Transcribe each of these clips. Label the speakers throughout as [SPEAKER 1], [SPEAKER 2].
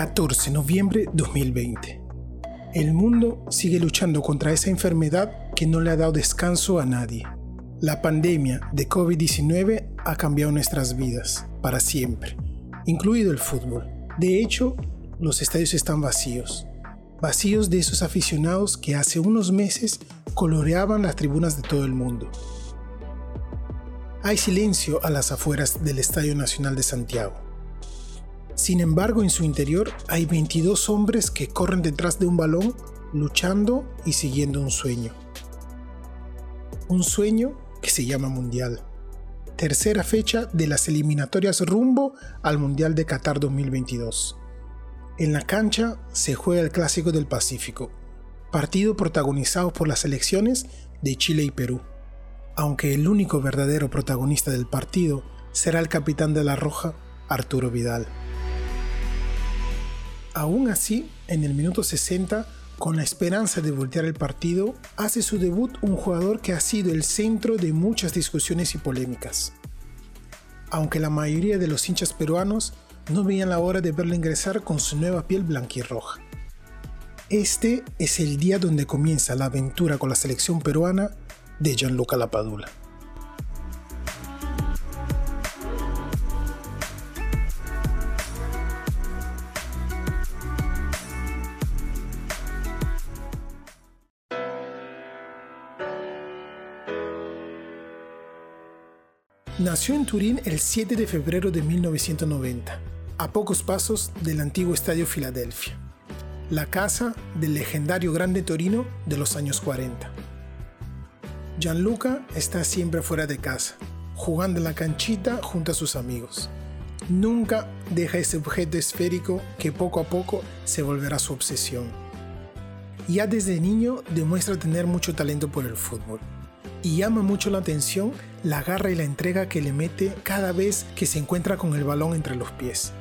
[SPEAKER 1] 14 de noviembre 2020. El mundo sigue luchando contra esa enfermedad que no le ha dado descanso a nadie. La pandemia de COVID-19 ha cambiado nuestras vidas para siempre, incluido el fútbol. De hecho, los estadios están vacíos. Vacíos de esos aficionados que hace unos meses coloreaban las tribunas de todo el mundo. Hay silencio a las afueras del Estadio Nacional de Santiago. Sin embargo, en su interior hay 22 hombres que corren detrás de un balón, luchando y siguiendo un sueño. Un sueño que se llama Mundial. Tercera fecha de las eliminatorias rumbo al Mundial de Qatar 2022. En la cancha se juega el Clásico del Pacífico, partido protagonizado por las selecciones de Chile y Perú. Aunque el único verdadero protagonista del partido será el capitán de la Roja, Arturo Vidal. Aún así, en el minuto 60, con la esperanza de voltear el partido, hace su debut un jugador que ha sido el centro de muchas discusiones y polémicas. Aunque la mayoría de los hinchas peruanos no veían la hora de verlo ingresar con su nueva piel blanquirroja. Este es el día donde comienza la aventura con la selección peruana de Gianluca Lapadula. Nació en Turín el 7 de febrero de 1990, a pocos pasos del antiguo Estadio Filadelfia, la casa del legendario Grande Torino de los años 40. Gianluca está siempre fuera de casa, jugando en la canchita junto a sus amigos. Nunca deja ese objeto esférico que poco a poco se volverá su obsesión. Ya desde niño demuestra tener mucho talento por el fútbol y llama mucho la atención la garra y la entrega que le mete cada vez que se encuentra con el balón entre los pies.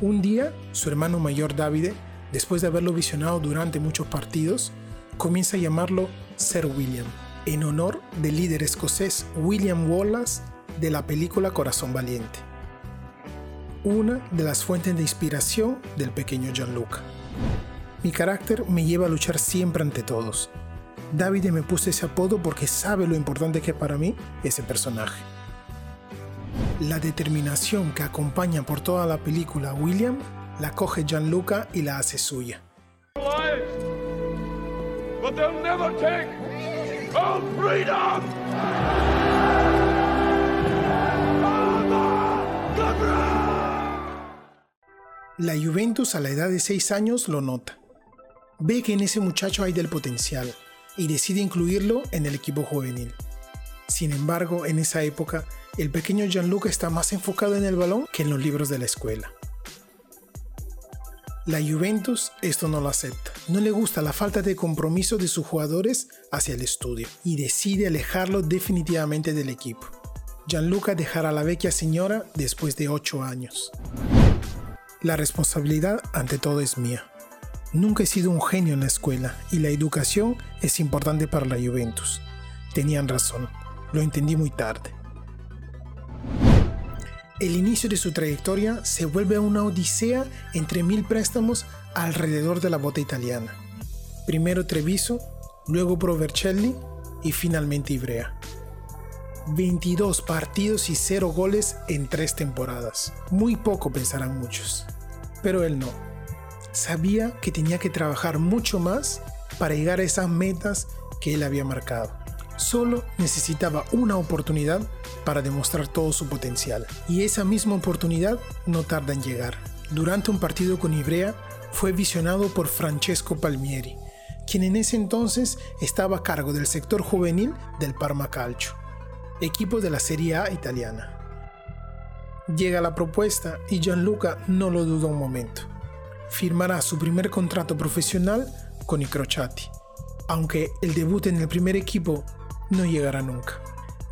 [SPEAKER 1] Un día, su hermano mayor David, después de haberlo visionado durante muchos partidos, comienza a llamarlo Sir William, en honor del líder escocés William Wallace de la película Corazón Valiente. Una de las fuentes de inspiración del pequeño Gianluca. Mi carácter me lleva a luchar siempre ante todos, David me puso ese apodo porque sabe lo importante que es para mí ese personaje. La determinación que acompaña por toda la película a William la coge Gianluca y la hace suya. La Juventus a la edad de 6 años lo nota. Ve que en ese muchacho hay del potencial y decide incluirlo en el equipo juvenil. Sin embargo, en esa época, el pequeño Gianluca está más enfocado en el balón que en los libros de la escuela. La Juventus esto no lo acepta. No le gusta la falta de compromiso de sus jugadores hacia el estudio y decide alejarlo definitivamente del equipo. Gianluca dejará a la vecchia señora después de 8 años. La responsabilidad ante todo es mía. Nunca he sido un genio en la escuela y la educación es importante para la Juventus. Tenían razón, lo entendí muy tarde. El inicio de su trayectoria se vuelve una odisea entre mil préstamos alrededor de la bota italiana. Primero Treviso, luego Provercelli y finalmente Ivrea. 22 partidos y 0 goles en 3 temporadas. Muy poco pensarán muchos, pero él no sabía que tenía que trabajar mucho más para llegar a esas metas que él había marcado. Solo necesitaba una oportunidad para demostrar todo su potencial. Y esa misma oportunidad no tarda en llegar. Durante un partido con Ibrea fue visionado por Francesco Palmieri, quien en ese entonces estaba a cargo del sector juvenil del Parma Calcio, equipo de la Serie A italiana. Llega la propuesta y Gianluca no lo duda un momento firmará su primer contrato profesional con i Crociati, aunque el debut en el primer equipo no llegará nunca.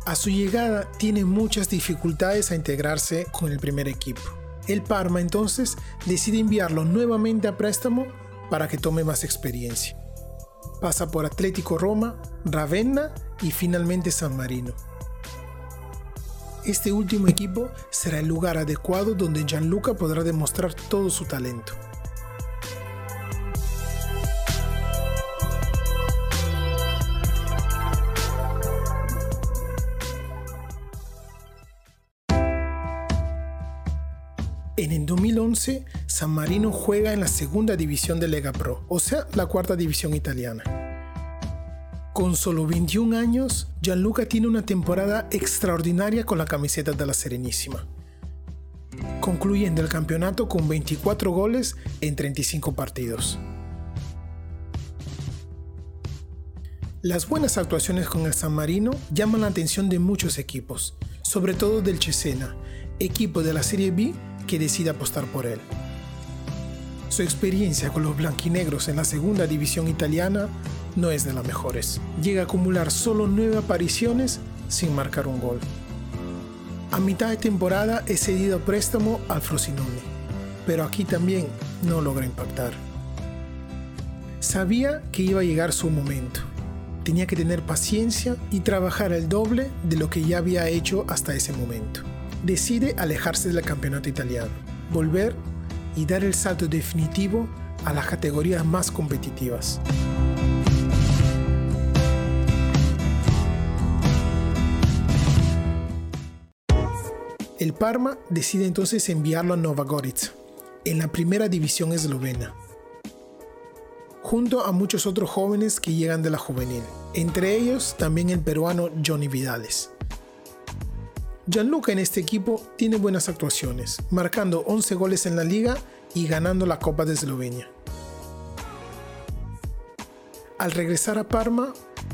[SPEAKER 1] A su llegada tiene muchas dificultades a integrarse con el primer equipo. El Parma entonces decide enviarlo nuevamente a préstamo para que tome más experiencia. Pasa por Atlético Roma, Ravenna y finalmente San Marino. este último equipo será el lugar adecuado donde Gianluca podrá demostrar todo su talento. En el 2011, San Marino juega en la segunda división de Lega Pro, o sea, la cuarta división italiana. Con solo 21 años, Gianluca tiene una temporada extraordinaria con la camiseta de la Serenísima, concluyendo el campeonato con 24 goles en 35 partidos. Las buenas actuaciones con el San Marino llaman la atención de muchos equipos, sobre todo del Cesena, equipo de la Serie B que decide apostar por él. Su experiencia con los blanquinegros en la segunda división italiana no es de las mejores. Llega a acumular solo nueve apariciones sin marcar un gol. A mitad de temporada es cedido a préstamo al Frosinone, pero aquí también no logra impactar. Sabía que iba a llegar su momento. Tenía que tener paciencia y trabajar el doble de lo que ya había hecho hasta ese momento decide alejarse del campeonato italiano, volver y dar el salto definitivo a las categorías más competitivas. El Parma decide entonces enviarlo a Nova en la primera división eslovena, junto a muchos otros jóvenes que llegan de la juvenil, entre ellos también el peruano Johnny Vidales. Gianluca en este equipo tiene buenas actuaciones, marcando 11 goles en la liga y ganando la Copa de Eslovenia. Al regresar a Parma,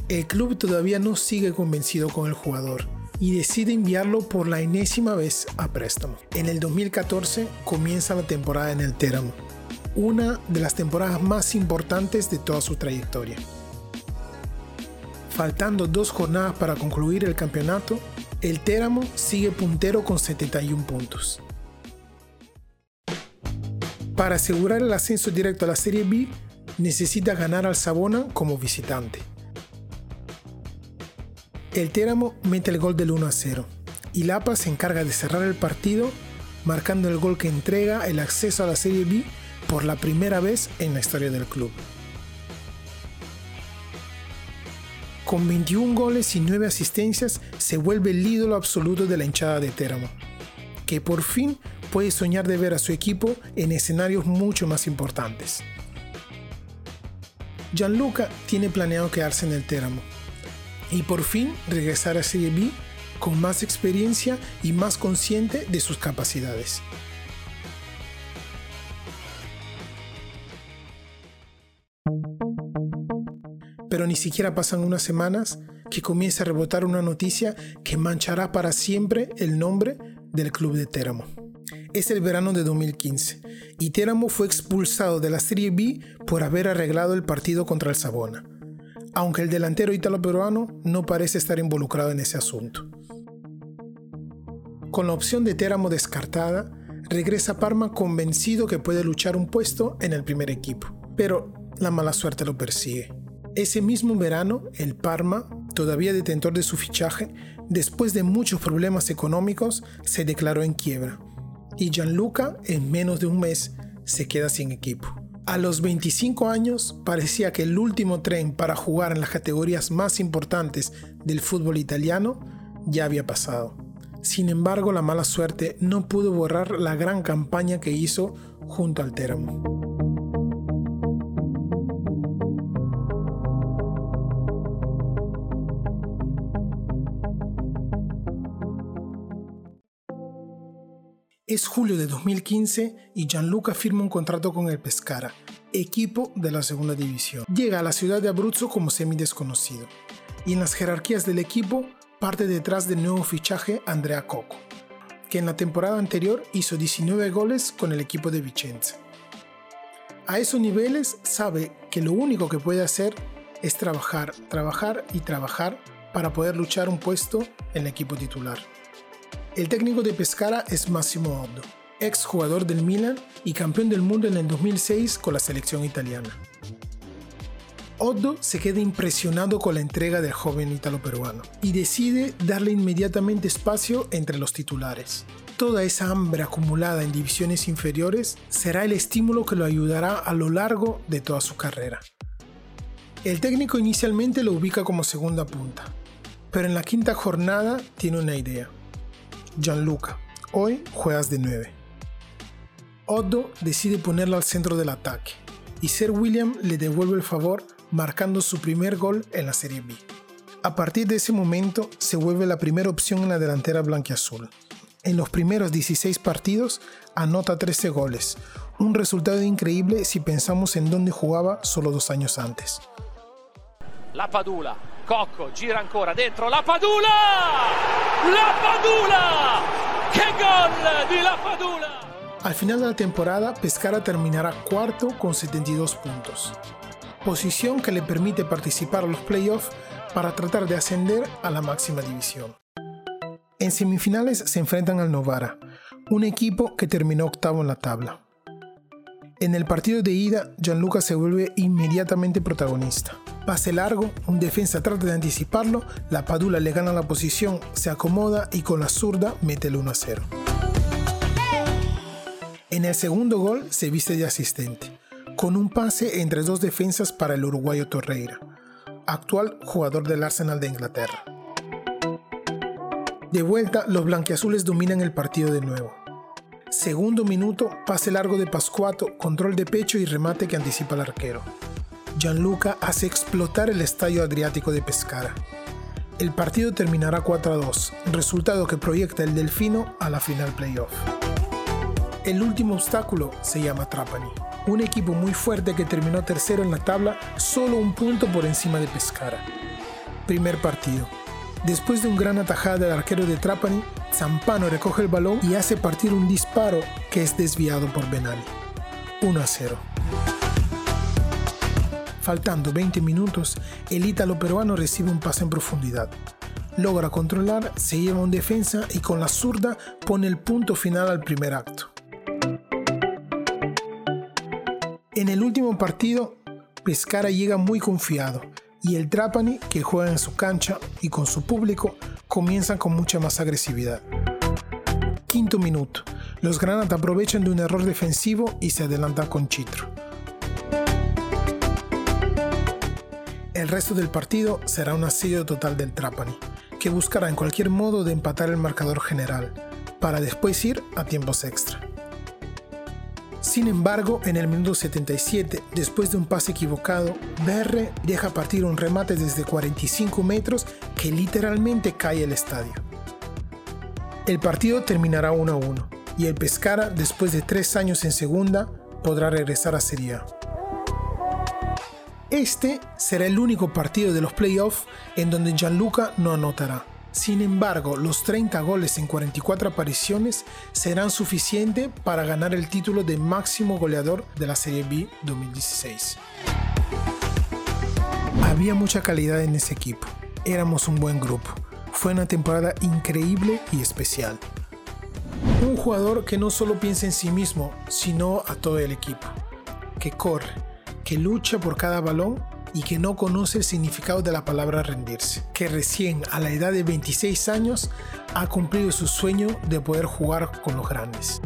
[SPEAKER 1] el club todavía no sigue convencido con el jugador y decide enviarlo por la enésima vez a préstamo. En el 2014 comienza la temporada en el Teramo, una de las temporadas más importantes de toda su trayectoria. Faltando dos jornadas para concluir el campeonato, el Teramo sigue puntero con 71 puntos. Para asegurar el ascenso directo a la Serie B, necesita ganar al Sabona como visitante. El Teramo mete el gol del 1 a 0 y Lapa se encarga de cerrar el partido marcando el gol que entrega el acceso a la Serie B por la primera vez en la historia del club. Con 21 goles y 9 asistencias, se vuelve el ídolo absoluto de la hinchada de Teramo, que por fin puede soñar de ver a su equipo en escenarios mucho más importantes. Gianluca tiene planeado quedarse en el Teramo y por fin regresar a Serie B con más experiencia y más consciente de sus capacidades. Pero ni siquiera pasan unas semanas que comienza a rebotar una noticia que manchará para siempre el nombre del club de Teramo. Es el verano de 2015 y Teramo fue expulsado de la Serie B por haber arreglado el partido contra el Sabona, aunque el delantero italo-peruano no parece estar involucrado en ese asunto. Con la opción de Teramo descartada, regresa a Parma convencido que puede luchar un puesto en el primer equipo, pero la mala suerte lo persigue. Ese mismo verano, el Parma, todavía detentor de su fichaje, después de muchos problemas económicos, se declaró en quiebra. Y Gianluca, en menos de un mes, se queda sin equipo. A los 25 años parecía que el último tren para jugar en las categorías más importantes del fútbol italiano ya había pasado. Sin embargo, la mala suerte no pudo borrar la gran campaña que hizo junto al Teramo. Es julio de 2015 y Gianluca firma un contrato con el Pescara, equipo de la segunda división. Llega a la ciudad de Abruzzo como semi desconocido y en las jerarquías del equipo parte detrás del nuevo fichaje Andrea Coco, que en la temporada anterior hizo 19 goles con el equipo de Vicenza. A esos niveles sabe que lo único que puede hacer es trabajar, trabajar y trabajar para poder luchar un puesto en el equipo titular. El técnico de Pescara es Massimo Oddo, ex jugador del Milan y campeón del mundo en el 2006 con la selección italiana. Otto se queda impresionado con la entrega del joven italo-peruano y decide darle inmediatamente espacio entre los titulares. Toda esa hambre acumulada en divisiones inferiores será el estímulo que lo ayudará a lo largo de toda su carrera. El técnico inicialmente lo ubica como segunda punta, pero en la quinta jornada tiene una idea. Gianluca, hoy juegas de 9. Otto decide ponerlo al centro del ataque y Sir William le devuelve el favor marcando su primer gol en la Serie B. A partir de ese momento se vuelve la primera opción en la delantera blanquiazul. En los primeros 16 partidos anota 13 goles, un resultado increíble si pensamos en dónde jugaba solo dos años antes.
[SPEAKER 2] La Padula, Cocco, gira ancora dentro, La Padula! La Padula! ¡Qué gol de La Padula!
[SPEAKER 1] Al final de la temporada, Pescara terminará cuarto con 72 puntos posición que le permite participar a los playoffs para tratar de ascender a la máxima división. En semifinales se enfrentan al Novara, un equipo que terminó octavo en la tabla. En el partido de ida, Gianluca se vuelve inmediatamente protagonista. Pase largo, un defensa trata de anticiparlo, la Padula le gana la posición, se acomoda y con la zurda mete el 1 a 0. En el segundo gol se viste de asistente con un pase entre dos defensas para el uruguayo Torreira, actual jugador del Arsenal de Inglaterra. De vuelta, los blanquiazules dominan el partido de nuevo. Segundo minuto, pase largo de Pascuato, control de pecho y remate que anticipa el arquero. Gianluca hace explotar el estadio adriático de Pescara. El partido terminará 4 a 2, resultado que proyecta el Delfino a la final playoff. El último obstáculo se llama Trapani un equipo muy fuerte que terminó tercero en la tabla, solo un punto por encima de Pescara. Primer partido. Después de un gran atajada del arquero de Trapani, Zampano recoge el balón y hace partir un disparo que es desviado por Benali. 1 a 0. Faltando 20 minutos, el ítalo peruano recibe un pase en profundidad. Logra controlar, se lleva un defensa y con la zurda pone el punto final al primer acto. En el último partido, Pescara llega muy confiado y el Trapani, que juega en su cancha y con su público, comienzan con mucha más agresividad. Quinto minuto. Los Granat aprovechan de un error defensivo y se adelantan con Chitro. El resto del partido será un asedio total del Trapani, que buscará en cualquier modo de empatar el marcador general, para después ir a tiempos extra. Sin embargo, en el minuto 77, después de un pase equivocado, BR deja partir un remate desde 45 metros que literalmente cae el estadio. El partido terminará 1 a 1 y el Pescara, después de tres años en segunda, podrá regresar a Serie A. Este será el único partido de los playoffs en donde Gianluca no anotará. Sin embargo, los 30 goles en 44 apariciones serán suficientes para ganar el título de máximo goleador de la Serie B 2016. Había mucha calidad en ese equipo, éramos un buen grupo, fue una temporada increíble y especial. Un jugador que no solo piensa en sí mismo, sino a todo el equipo, que corre, que lucha por cada balón y que no conoce el significado de la palabra rendirse, que recién a la edad de 26 años ha cumplido su sueño de poder jugar con los grandes.